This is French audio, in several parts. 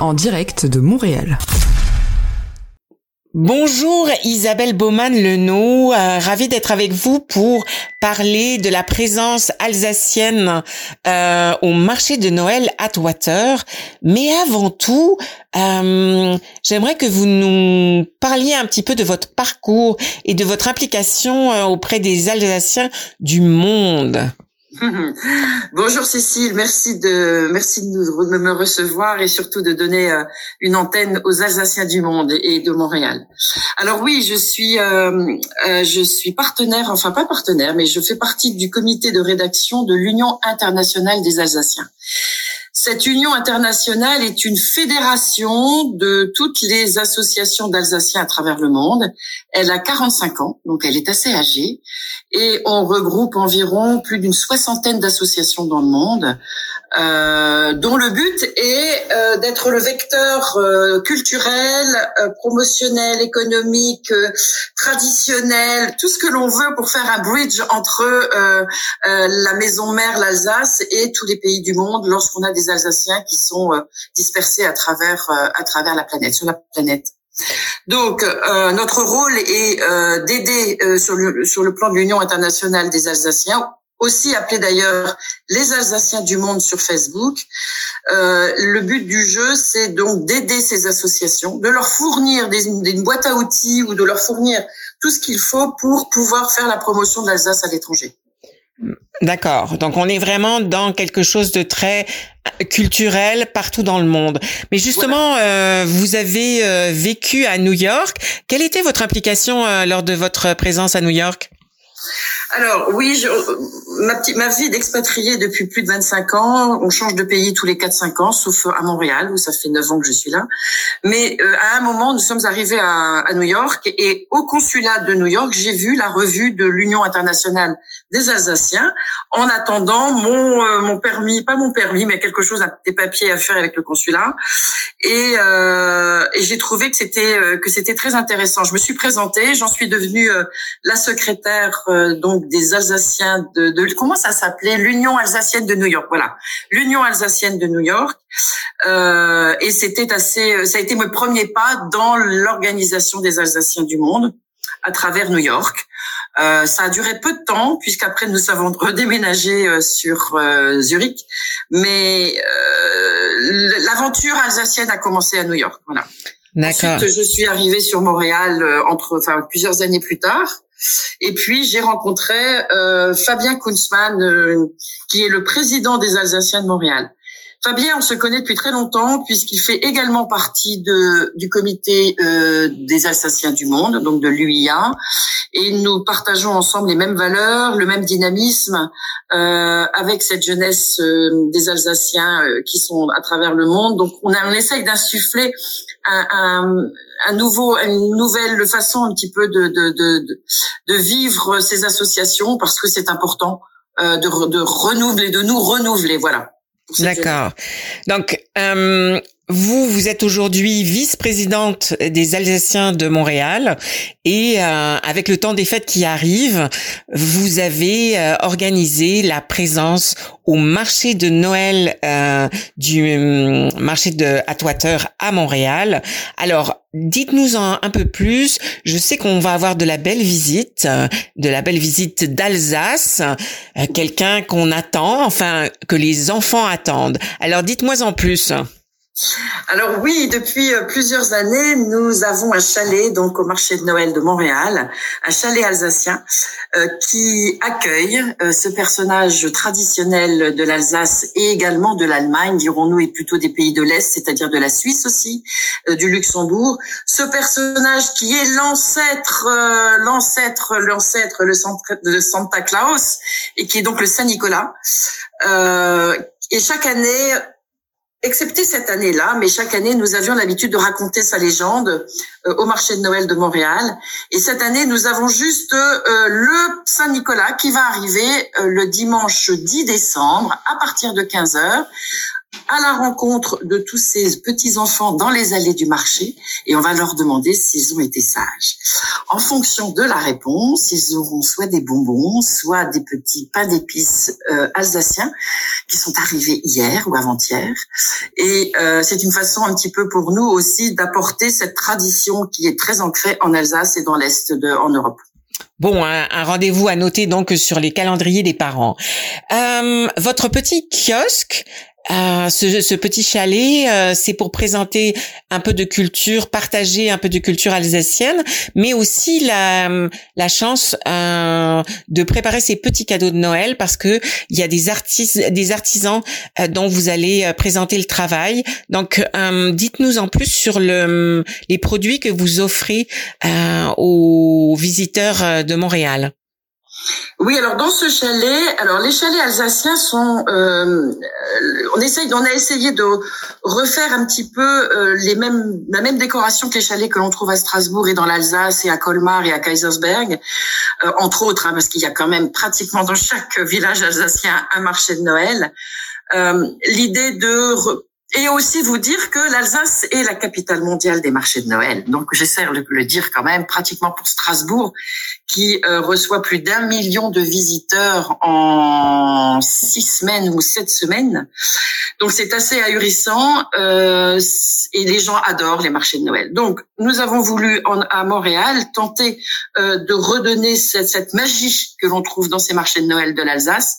En direct de Montréal. Bonjour Isabelle Baumann-Lenaud, euh, ravie d'être avec vous pour parler de la présence alsacienne euh, au marché de Noël Atwater. Mais avant tout, euh, j'aimerais que vous nous parliez un petit peu de votre parcours et de votre implication euh, auprès des Alsaciens du monde. Bonjour Cécile, merci de merci de, nous, de me recevoir et surtout de donner euh, une antenne aux Alsaciens du monde et de Montréal. Alors oui, je suis euh, euh, je suis partenaire, enfin pas partenaire, mais je fais partie du comité de rédaction de l'Union internationale des Alsaciens. Cette union internationale est une fédération de toutes les associations d'Alsaciens à travers le monde. Elle a 45 ans, donc elle est assez âgée, et on regroupe environ plus d'une soixantaine d'associations dans le monde euh, dont le but est euh, d'être le vecteur euh, culturel, euh, promotionnel, économique, euh, traditionnel, tout ce que l'on veut pour faire un bridge entre la maison mère, l'Alsace, et tous les pays du monde lorsqu'on a des Alsaciens qui sont dispersés à travers à travers la planète, sur la planète. Donc, euh, notre rôle est euh, d'aider euh, sur, le, sur le plan de l'Union internationale des Alsaciens aussi appelé d'ailleurs les Alsaciens du monde sur Facebook. Euh, le but du jeu, c'est donc d'aider ces associations, de leur fournir des, une boîte à outils ou de leur fournir tout ce qu'il faut pour pouvoir faire la promotion de l'Alsace à l'étranger. D'accord. Donc on est vraiment dans quelque chose de très culturel partout dans le monde. Mais justement, euh, vous avez euh, vécu à New York. Quelle était votre implication euh, lors de votre présence à New York? Alors oui, je, ma, petite, ma vie d'expatrié depuis plus de 25 ans. On change de pays tous les 4-5 ans, sauf à Montréal où ça fait 9 ans que je suis là. Mais euh, à un moment, nous sommes arrivés à, à, New York et au consulat de New York, j'ai vu la revue de l'Union internationale des Alsaciens en attendant mon euh, mon permis, pas mon permis, mais quelque chose, des papiers à faire avec le consulat. Et, euh, et j'ai trouvé que c'était euh, que c'était très intéressant. Je me suis présentée, j'en suis devenue la secrétaire donc des Alsaciens de, de comment ça s'appelait? l'Union alsacienne de New York. Voilà, l'Union alsacienne de New York. Euh, et c'était assez, ça a été mon premier pas dans l'organisation des Alsaciens du monde à travers New York. Euh, ça a duré peu de temps puisqu'après nous avons redéménagé euh, sur euh, Zurich, mais euh, l'aventure alsacienne a commencé à New York. Voilà. Ensuite, je suis arrivée sur Montréal entre, enfin, plusieurs années plus tard. Et puis j'ai rencontré euh, Fabien Kunzmann, euh, qui est le président des Alsaciens de Montréal. Fabien, on se connaît depuis très longtemps puisqu'il fait également partie de, du comité euh, des Alsaciens du monde, donc de l'UIA, et nous partageons ensemble les mêmes valeurs, le même dynamisme euh, avec cette jeunesse euh, des Alsaciens euh, qui sont à travers le monde. Donc on, a, on essaye d'insuffler un, un, un, nouveau, une nouvelle façon un petit peu de, de, de, de vivre ces associations parce que c'est important euh, de, de renouveler, de nous renouveler. Voilà. D'accord. Donc, euh, vous, vous êtes aujourd'hui vice-présidente des Alsaciens de Montréal et euh, avec le temps des fêtes qui arrive, vous avez euh, organisé la présence au marché de Noël euh, du euh, marché de Atwater à Montréal. Alors, dites-nous en un peu plus. Je sais qu'on va avoir de la belle visite, de la belle visite d'Alsace, quelqu'un qu'on attend, enfin que les enfants attendent. Alors, dites-moi en plus. Alors oui, depuis euh, plusieurs années, nous avons un chalet donc au marché de Noël de Montréal, un chalet alsacien euh, qui accueille euh, ce personnage traditionnel de l'Alsace et également de l'Allemagne, dirons-nous, et plutôt des pays de l'Est, c'est-à-dire de la Suisse aussi, du Luxembourg. Ce personnage qui est l'ancêtre, l'ancêtre, l'ancêtre, le de Santa Claus et qui est donc le Saint Nicolas. et chaque année, excepté cette année-là, mais chaque année, nous avions l'habitude de raconter sa légende euh, au marché de Noël de Montréal. Et cette année, nous avons juste euh, le Saint-Nicolas qui va arriver euh, le dimanche 10 décembre à partir de 15 heures à la rencontre de tous ces petits enfants dans les allées du marché et on va leur demander s'ils ont été sages. En fonction de la réponse, ils auront soit des bonbons, soit des petits pains d'épices euh, alsaciens qui sont arrivés hier ou avant-hier. Et euh, c'est une façon un petit peu pour nous aussi d'apporter cette tradition qui est très ancrée en Alsace et dans l'est de en Europe. Bon, un, rendez-vous à noter donc sur les calendriers des parents. Euh, votre petit kiosque, euh, ce, petit chalet, euh, c'est pour présenter un peu de culture, partager un peu de culture alsacienne, mais aussi la, la chance euh, de préparer ces petits cadeaux de Noël parce que il y a des artistes, des artisans dont vous allez présenter le travail. Donc, dites-nous en plus sur le, les produits que vous offrez aux visiteurs de Montréal. Oui, alors dans ce chalet, alors les chalets alsaciens sont, euh, on essaye, on a essayé de refaire un petit peu euh, les mêmes, la même décoration que les chalets que l'on trouve à Strasbourg et dans l'Alsace et à Colmar et à Kaisersberg, euh, entre autres, hein, parce qu'il y a quand même pratiquement dans chaque village alsacien un marché de Noël. L'idée de et aussi vous dire que l'Alsace est la capitale mondiale des marchés de Noël. Donc j'essaie de le dire quand même, pratiquement pour Strasbourg, qui euh, reçoit plus d'un million de visiteurs en six semaines ou sept semaines. Donc c'est assez ahurissant euh, et les gens adorent les marchés de Noël. Donc nous avons voulu à Montréal tenter euh, de redonner cette, cette magie que l'on trouve dans ces marchés de Noël de l'Alsace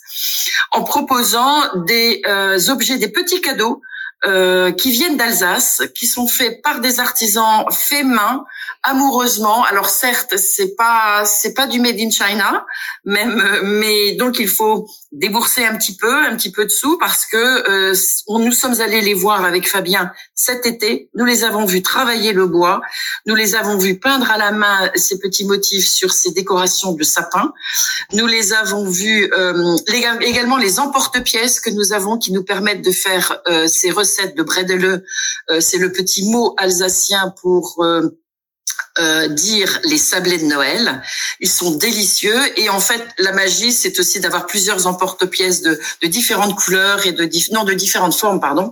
en proposant des euh, objets, des petits cadeaux euh, qui viennent d'Alsace, qui sont faits par des artisans faits main, amoureusement. Alors certes, c'est pas c'est pas du made in China, même, mais donc il faut débourser un petit peu, un petit peu de sous parce que euh, nous sommes allés les voir avec Fabien cet été. Nous les avons vus travailler le bois, nous les avons vus peindre à la main ces petits motifs sur ces décorations de sapin. Nous les avons vus euh, également les emporte-pièces que nous avons qui nous permettent de faire euh, ces recettes de Bredele, euh, c'est le petit mot alsacien pour euh, euh, dire les sablés de Noël. Ils sont délicieux et en fait la magie c'est aussi d'avoir plusieurs emporte-pièces de, de, différentes couleurs et de non de différentes formes pardon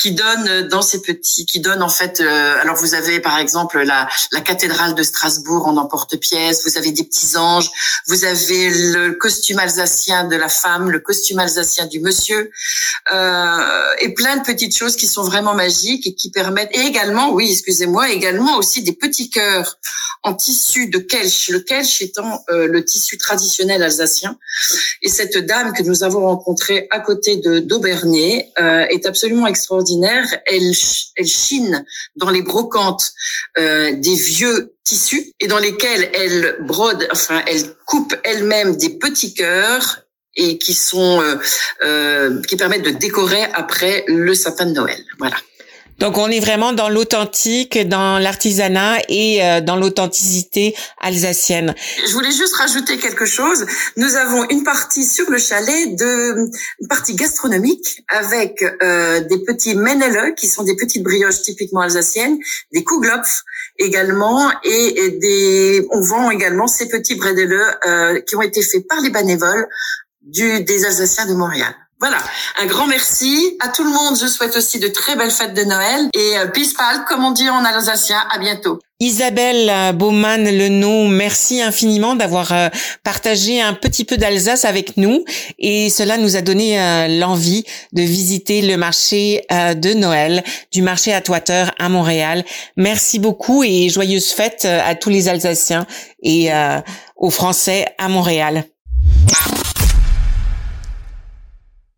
qui donnent dans ces petits qui donnent en fait euh, alors vous avez par exemple la, la cathédrale de Strasbourg en emporte-pièces, vous avez des petits anges, vous avez le costume alsacien de la femme, le costume alsacien du monsieur euh, et plein de petites choses qui sont vraiment magiques et qui permettent et également oui excusez-moi également aussi des petits cœurs en tissu de kelch, le kelch étant euh, le tissu traditionnel alsacien. Et cette dame que nous avons rencontrée à côté de d'Aubernay euh, est absolument extraordinaire. Elle, chine dans les brocantes euh, des vieux tissus et dans lesquels elle brode, enfin elle coupe elle-même des petits cœurs et qui sont qui permettent de décorer après le sapin de Noël. Voilà. Donc on est vraiment dans l'authentique, dans l'artisanat et euh, dans l'authenticité alsacienne. Je voulais juste rajouter quelque chose. Nous avons une partie sur le chalet de une partie gastronomique avec euh, des petits menelle qui sont des petites brioches typiquement alsaciennes, des kuglopf également et, des on vend également ces petits bredele euh, qui ont été faits par les bénévoles du des Alsaciens de Montréal. Voilà, un grand merci à tout le monde. Je souhaite aussi de très belles fêtes de Noël et euh, Pispal, comme on dit en alsacien. À bientôt. Isabelle Baumann nom merci infiniment d'avoir euh, partagé un petit peu d'Alsace avec nous et cela nous a donné euh, l'envie de visiter le marché de Noël du marché à Toiteur à Montréal. Merci beaucoup et joyeuses fêtes à tous les Alsaciens et aux Français à Montréal.